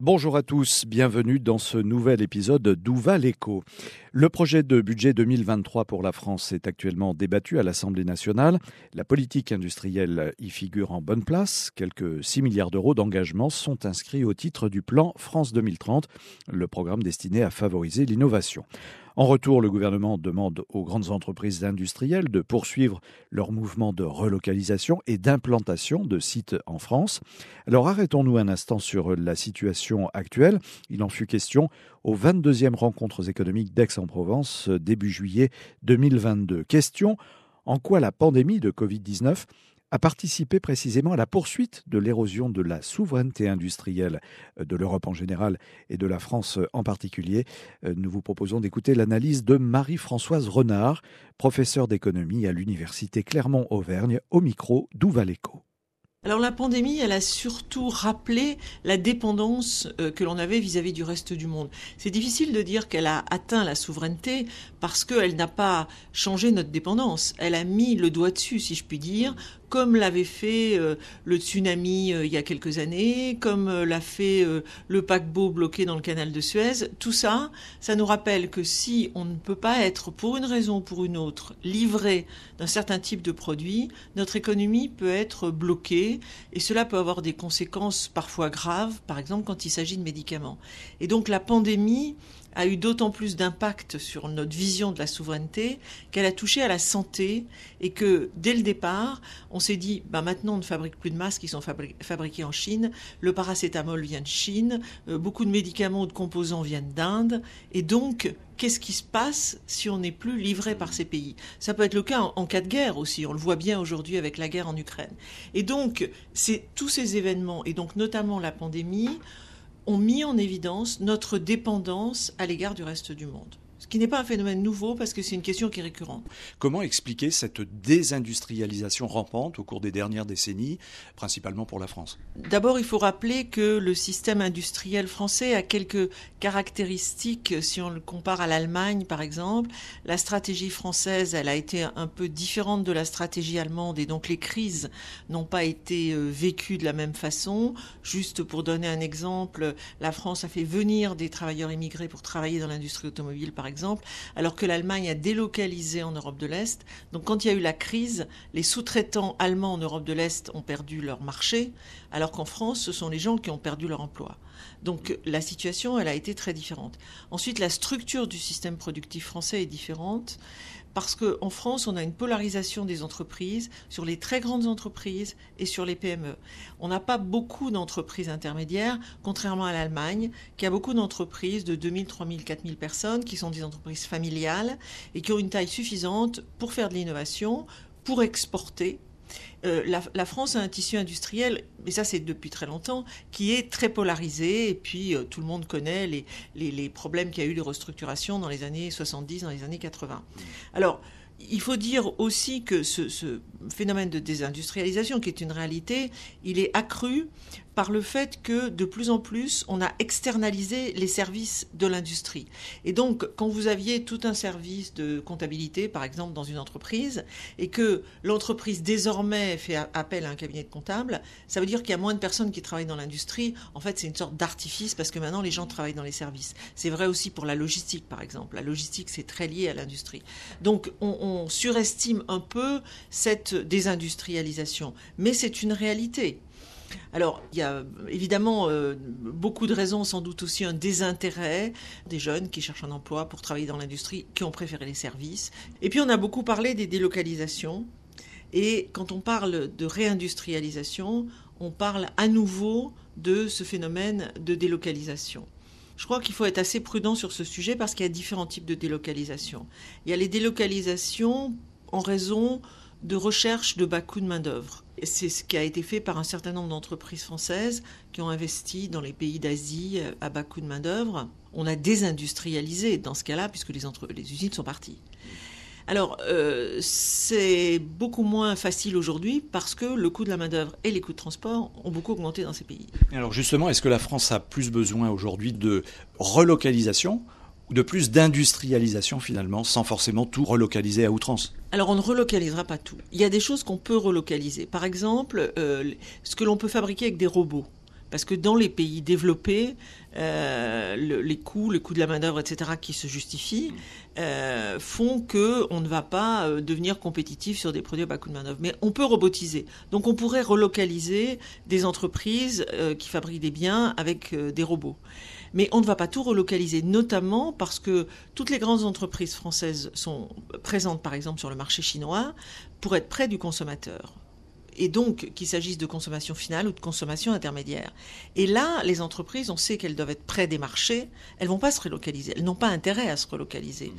Bonjour à tous, bienvenue dans ce nouvel épisode d'Où va l'écho Le projet de budget 2023 pour la France est actuellement débattu à l'Assemblée nationale. La politique industrielle y figure en bonne place. Quelques 6 milliards d'euros d'engagement sont inscrits au titre du plan France 2030, le programme destiné à favoriser l'innovation. En retour, le gouvernement demande aux grandes entreprises industrielles de poursuivre leur mouvement de relocalisation et d'implantation de sites en France. Alors arrêtons-nous un instant sur la situation actuelle. Il en fut question aux 22e rencontres économiques d'Aix-en-Provence début juillet 2022. Question en quoi la pandémie de Covid-19 a participé précisément à la poursuite de l'érosion de la souveraineté industrielle de l'Europe en général et de la France en particulier. Euh, nous vous proposons d'écouter l'analyse de Marie-Françoise Renard, professeure d'économie à l'Université Clermont-Auvergne, au micro d'Ouvaleco. Alors la pandémie, elle a surtout rappelé la dépendance euh, que l'on avait vis-à-vis du reste du monde. C'est difficile de dire qu'elle a atteint la souveraineté parce qu'elle n'a pas changé notre dépendance. Elle a mis le doigt dessus, si je puis dire, comme l'avait fait euh, le tsunami euh, il y a quelques années, comme l'a fait le paquebot bloqué dans le canal de Suez. Tout ça, ça nous rappelle que si on ne peut pas être, pour une raison ou pour une autre, livré d'un certain type de produit, notre économie peut être bloquée et cela peut avoir des conséquences parfois graves, par exemple quand il s'agit de médicaments. Et donc la pandémie a eu d'autant plus d'impact sur notre vision de la souveraineté qu'elle a touché à la santé et que dès le départ, on s'est dit bah maintenant on ne fabrique plus de masques qui sont fabriqués en Chine, le paracétamol vient de Chine, euh, beaucoup de médicaments ou de composants viennent d'Inde. Et donc qu'est-ce qui se passe si on n'est plus livré par ces pays? Ça peut être le cas en, cas de guerre aussi, on le voit bien aujourd'hui avec la guerre en Ukraine. Et donc, c'est tous ces événements, et donc notamment la pandémie, ont mis en évidence notre dépendance à l'égard du reste du monde ce qui n'est pas un phénomène nouveau parce que c'est une question qui est récurrente. Comment expliquer cette désindustrialisation rampante au cours des dernières décennies, principalement pour la France? D'abord, il faut rappeler que le système industriel français a quelques caractéristiques si on le compare à l'Allemagne, par exemple. La stratégie française, elle a été un peu différente de la stratégie allemande et donc les crises n'ont pas été euh, vécues de la même façon. Juste pour donner un exemple, la France a fait venir des travailleurs immigrés pour travailler dans l'industrie automobile, par exemple, alors que l'Allemagne a délocalisé en Europe de l'Est. Donc quand il y a eu la crise, les sous-traitants allemands en Europe de l'Est ont perdu leur marché, alors qu'en France, ce sont les gens qui ont perdu leur emploi. Donc la situation, elle a été très différente. Ensuite, la structure du système productif français est différente parce qu'en France, on a une polarisation des entreprises sur les très grandes entreprises et sur les PME. On n'a pas beaucoup d'entreprises intermédiaires, contrairement à l'Allemagne, qui a beaucoup d'entreprises de 2000, 3000, 4000 personnes, qui sont des entreprises familiales et qui ont une taille suffisante pour faire de l'innovation, pour exporter euh, la, France a un tissu industriel, et ça c'est depuis très longtemps, qui est très polarisé, et puis euh, tout le monde connaît les, les problèmes qu'il y a eu de restructuration dans les années 70, dans les années 80. Alors, il faut dire aussi que ce, phénomène de désindustrialisation, qui est une réalité, il est accru par le fait que de plus en plus, on a externalisé les services de l'industrie. Et donc, quand vous aviez tout un service de comptabilité, par exemple, dans une entreprise, et que l'entreprise désormais fait appel à un cabinet de comptable, ça veut dire qu'il y a moins de personnes qui travaillent dans l'industrie. En fait, c'est une sorte d'artifice parce que maintenant, les gens travaillent dans les services. C'est vrai aussi pour la logistique, par exemple. La logistique, c'est très lié à l'industrie. Donc, on, on surestime un peu cette désindustrialisation. Mais c'est une réalité. Alors, il y a évidemment euh, beaucoup de raisons, sans doute aussi un désintérêt des jeunes qui cherchent un emploi pour travailler dans l'industrie, qui ont préféré les services. Et puis, on a beaucoup parlé des délocalisations. Et quand on parle de réindustrialisation, on parle à nouveau de ce phénomène de délocalisation. Je crois qu'il faut être assez prudent sur ce sujet parce qu'il y a différents types de délocalisation. Il y a les délocalisations en raison de recherche de bas coûts de main-d'œuvre. C'est ce qui a été fait par un certain nombre d'entreprises françaises qui ont investi dans les pays d'Asie à bas coût de main-d'œuvre. On a désindustrialisé dans ce cas-là, puisque les, les usines sont parties. Alors, euh, c'est beaucoup moins facile aujourd'hui parce que le coût de la main-d'œuvre et les coûts de transport ont beaucoup augmenté dans ces pays. Alors, justement, est-ce que la France a plus besoin aujourd'hui de relocalisation de plus d'industrialisation finalement, sans forcément tout relocaliser à outrance Alors on ne relocalisera pas tout. Il y a des choses qu'on peut relocaliser. Par exemple, euh, ce que l'on peut fabriquer avec des robots. Parce que dans les pays développés, euh, les coûts, le coût de la main-d'œuvre, etc., qui se justifient, euh, font qu'on ne va pas euh, devenir compétitif sur des produits à bas coût de main-d'œuvre. Mais on peut robotiser. Donc on pourrait relocaliser des entreprises qui fabriquent des biens avec des robots. Mais on ne va pas tout relocaliser, notamment parce que toutes les grandes entreprises françaises sont présentes, par exemple, sur le marché chinois pour être près du consommateur et donc qu'il s'agisse de consommation finale ou de consommation intermédiaire. Et là, les entreprises, on sait qu'elles doivent être près des marchés, elles vont pas se relocaliser, elles n'ont pas intérêt à se relocaliser.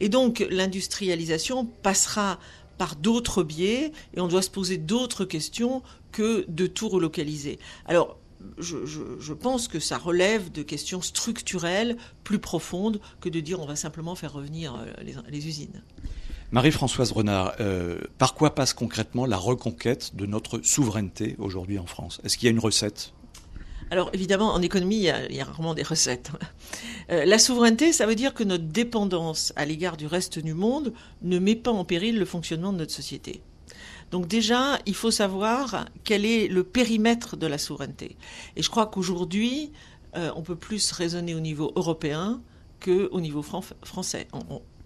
Et donc l'industrialisation passera par d'autres biais et on doit se poser d'autres questions que de tout relocaliser. Alors, je, pense que ça relève de questions structurelles plus profondes que de dire on va simplement faire revenir euh, les usines. Marie-Françoise Renard, euh, par quoi passe concrètement la reconquête de notre souveraineté aujourd'hui en France? Est-ce qu'il y a une recette? Alors évidemment, en économie, il y a, rarement des recettes. Euh, la souveraineté, ça veut dire que notre dépendance à l'égard du reste du monde ne met pas en péril le fonctionnement de notre société. Donc déjà, il faut savoir quel est le périmètre de la souveraineté. Et je crois qu'aujourd'hui, euh, on peut plus raisonner au niveau européen qu'au niveau français.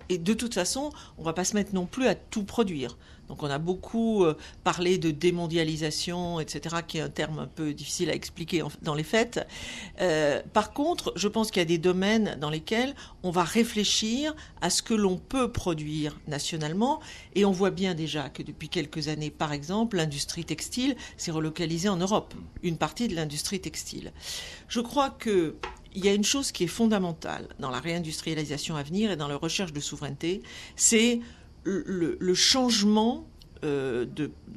Et de toute façon, on va pas se mettre non plus à tout produire. Donc on a beaucoup euh, parlé de démondialisation, etc., qui est un terme un peu difficile à expliquer dans les faits. Euh, par contre, je pense qu'il y a des domaines dans lesquels on va réfléchir à ce que l'on peut produire nationalement. Et on voit bien déjà que depuis quelques années, par exemple, l'industrie textile s'est relocalisée en Europe, une partie de l'industrie textile. Je crois que il y a une chose qui est fondamentale dans la réindustrialisation à venir et dans la recherche de souveraineté, c'est le, changement euh,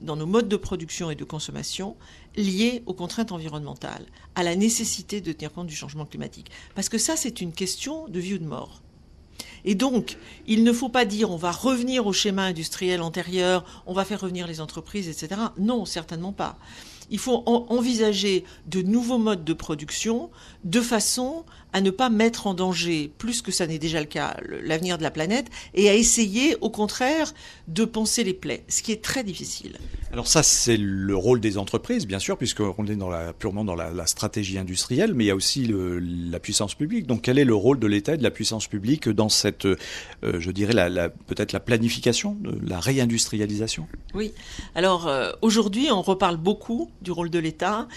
dans nos modes de production et de consommation liés aux contraintes environnementales, à la nécessité de tenir compte du changement climatique. Parce que ça, c'est une question de vie ou de mort. Et donc, il ne faut pas dire on va revenir au schéma industriel antérieur, on va faire revenir les entreprises, etc. Non, certainement pas il faut envisager de nouveaux modes de production de façon à ne pas mettre en danger, plus que ça n'est déjà le cas, l'avenir de la planète, et à essayer, au contraire, de penser les plaies, ce qui est très difficile. Alors ça, c'est le rôle des entreprises, bien sûr, puisqu'on est dans la, purement dans la, stratégie industrielle, mais il y a aussi la puissance publique. Donc quel est le rôle de l'État et de la puissance publique dans cette, euh, je dirais, la, peut-être la planification, de la réindustrialisation? Oui. Alors euh, aujourd'hui, on reparle beaucoup du rôle de l'État.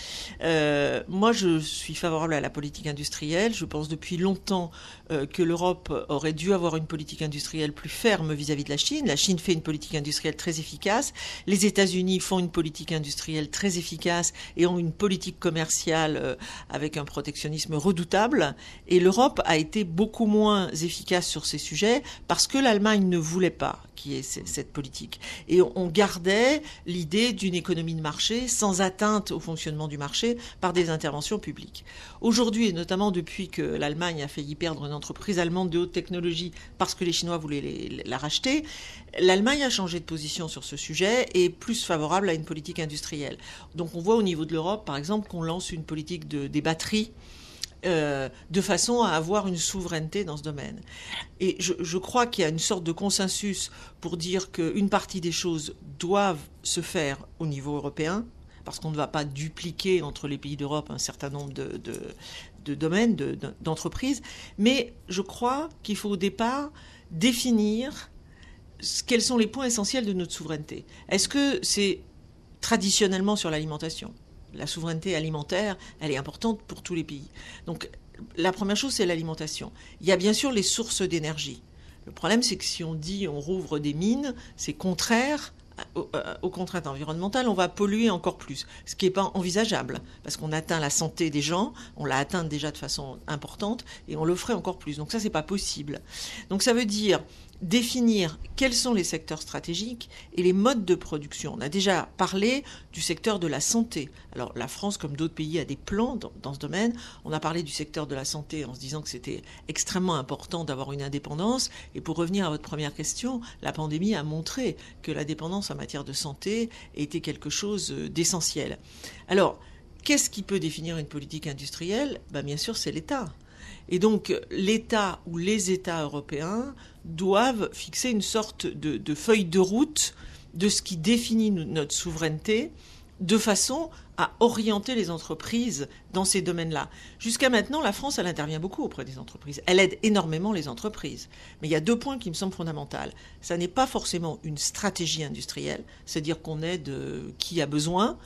Euh, moi, je suis favorable à la politique industrielle. Je pense depuis longtemps euh, que l'Europe aurait dû avoir une politique industrielle plus ferme vis-à-vis de la Chine. La Chine fait une politique industrielle très efficace. Les États-Unis font une politique industrielle très efficace et ont une politique commerciale euh, avec un protectionnisme redoutable. Et l'Europe a été beaucoup moins efficace sur ces sujets parce que l'Allemagne ne voulait pas qui est cette politique. Et on gardait l'idée d'une économie de marché sans atteinte au fonctionnement du marché par des interventions publiques. Aujourd'hui, et notamment depuis que l'Allemagne a failli perdre une entreprise allemande de haute technologie parce que les Chinois voulaient la racheter, l'Allemagne a changé de position sur ce sujet et est plus favorable à une politique industrielle. Donc on voit au niveau de l'Europe, par exemple, qu'on lance une politique de, des batteries euh, de façon à avoir une souveraineté dans ce domaine. Et je, crois qu'il y a une sorte de consensus pour dire qu'une partie des choses doivent se faire au niveau européen, parce qu'on ne va pas dupliquer entre les pays d'Europe un certain nombre de, de domaines, d'entreprises, mais je crois qu'il faut au départ définir quels sont les points essentiels de notre souveraineté. Est-ce que c'est traditionnellement sur l'alimentation? La souveraineté alimentaire, elle est importante pour tous les pays. Donc la première chose, c'est l'alimentation. Il y a bien sûr les sources d'énergie. Le problème, c'est que si on dit on rouvre des mines, c'est contraire euh, aux, contraintes environnementales, on va polluer encore plus, ce qui n'est pas envisageable, parce qu'on atteint la santé des gens, on l'a atteint déjà de façon importante, et on le ferait encore plus. Donc ça, c'est pas possible. Donc ça veut dire définir quels sont les secteurs stratégiques et les modes de production. On a déjà parlé du secteur de la santé. Alors la France, comme d'autres pays, a des plans dans, ce domaine. On a parlé du secteur de la santé en se disant que c'était extrêmement important d'avoir une indépendance. Et pour revenir à votre première question, la pandémie a montré que la dépendance en matière de santé était quelque chose d'essentiel. Alors, qu'est-ce qui peut définir une politique industrielle? Ben, Bien sûr, c'est l'État. Et donc l'État ou les États européens doivent fixer une sorte de, feuille de route de ce qui définit notre souveraineté de façon à orienter les entreprises dans ces domaines-là. Jusqu'à maintenant, la France, elle intervient beaucoup auprès des entreprises. Elle aide énormément les entreprises. Mais il y a deux points qui me semblent fondamentaux. Ça n'est pas forcément une stratégie industrielle, c'est-à-dire qu'on aide qui a besoin,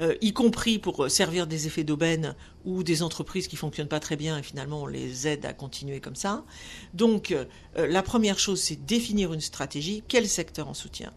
euh, y compris pour servir des effets d'aubaine ou des entreprises qui fonctionnent pas très bien et finalement on les aide à continuer comme ça. Donc euh, la première chose, c'est définir une stratégie. Quel secteur en soutient?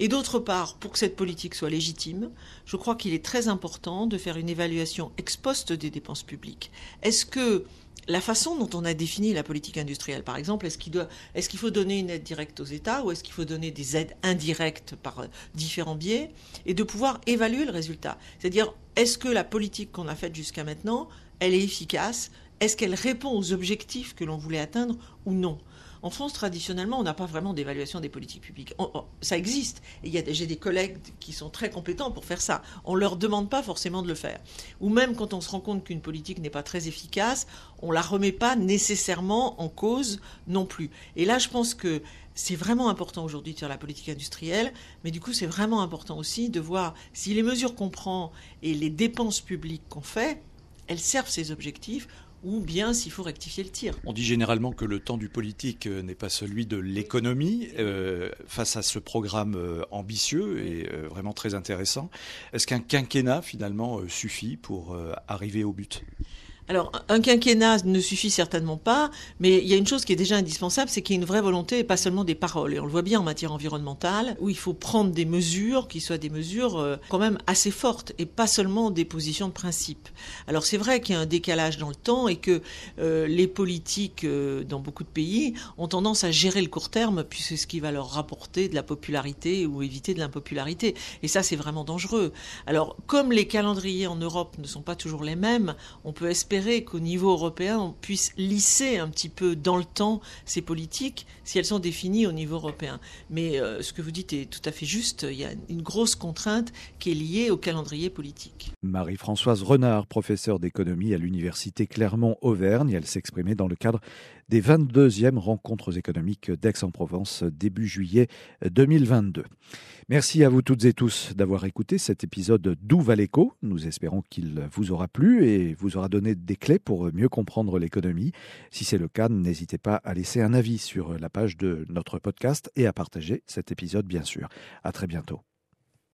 Et d'autre part, pour que cette politique soit légitime, je crois qu'il est très important de faire une évaluation ex post des dépenses publiques. Est-ce que la façon dont on a défini la politique industrielle, par exemple, est-ce qu'il est qu'il faut donner une aide directe aux États ou est-ce qu'il faut donner des aides indirectes par euh, différents biais et de pouvoir évaluer le résultat? C'est-à-dire, est-ce que la politique qu'on a faite jusqu'à maintenant, elle est efficace? Est-ce qu'elle répond aux objectifs que l'on voulait atteindre ou non? En France, traditionnellement, on n'a pas vraiment d'évaluation des politiques publiques. ça existe. J'ai des collègues qui sont très compétents pour faire ça. On ne leur demande pas forcément de le faire. Ou même quand on se rend compte qu'une politique n'est pas très efficace, on ne la remet pas nécessairement en cause non plus. Et là, je pense que c'est vraiment important aujourd'hui de faire la politique industrielle, mais du coup, c'est vraiment important aussi de voir si les mesures qu'on prend et les dépenses publiques qu'on fait, elles servent ces objectifs ou bien s'il faut rectifier le tir. On dit généralement que le temps du politique euh, n'est pas celui de l'économie. Euh, face à ce programme euh, ambitieux et vraiment très intéressant, est-ce qu'un quinquennat finalement suffit pour arriver au but? Alors, un quinquennat ne suffit certainement pas, mais il y a une chose qui est déjà indispensable, c'est qu'il y ait une vraie volonté et pas seulement des paroles. Et on le voit bien en matière environnementale, où il faut prendre des mesures qui soient des mesures euh, quand même assez fortes et pas seulement des positions de principe. Alors, c'est vrai qu'il y a un décalage dans le temps et que euh, les politiques euh, dans beaucoup de pays ont tendance à gérer le court terme, puisque c'est ce qui va leur rapporter de la popularité ou éviter de l'impopularité. Et ça, c'est vraiment dangereux. Alors, comme les calendriers en Europe ne sont pas toujours les mêmes, on peut espérer qu'au niveau européen, on puisse lisser un petit peu dans le temps ces politiques si elles sont définies au niveau européen. Mais euh, ce que vous dites est tout à fait juste. Il y a une grosse contrainte qui est liée au calendrier politique. Marie-Françoise Renard, professeure d'économie à l'Université Clermont-Auvergne, elle s'exprimait dans le cadre des 22e rencontres économiques d'Aix-en-Provence début juillet 2022. Merci à vous toutes et tous d'avoir écouté cet épisode d'Où va l'écho. Nous espérons qu'il vous aura plu et vous aura donné des clés pour mieux comprendre l'économie. Si c'est le cas, n'hésitez pas à laisser un avis sur la page de notre podcast et à partager cet épisode bien sûr. À très bientôt.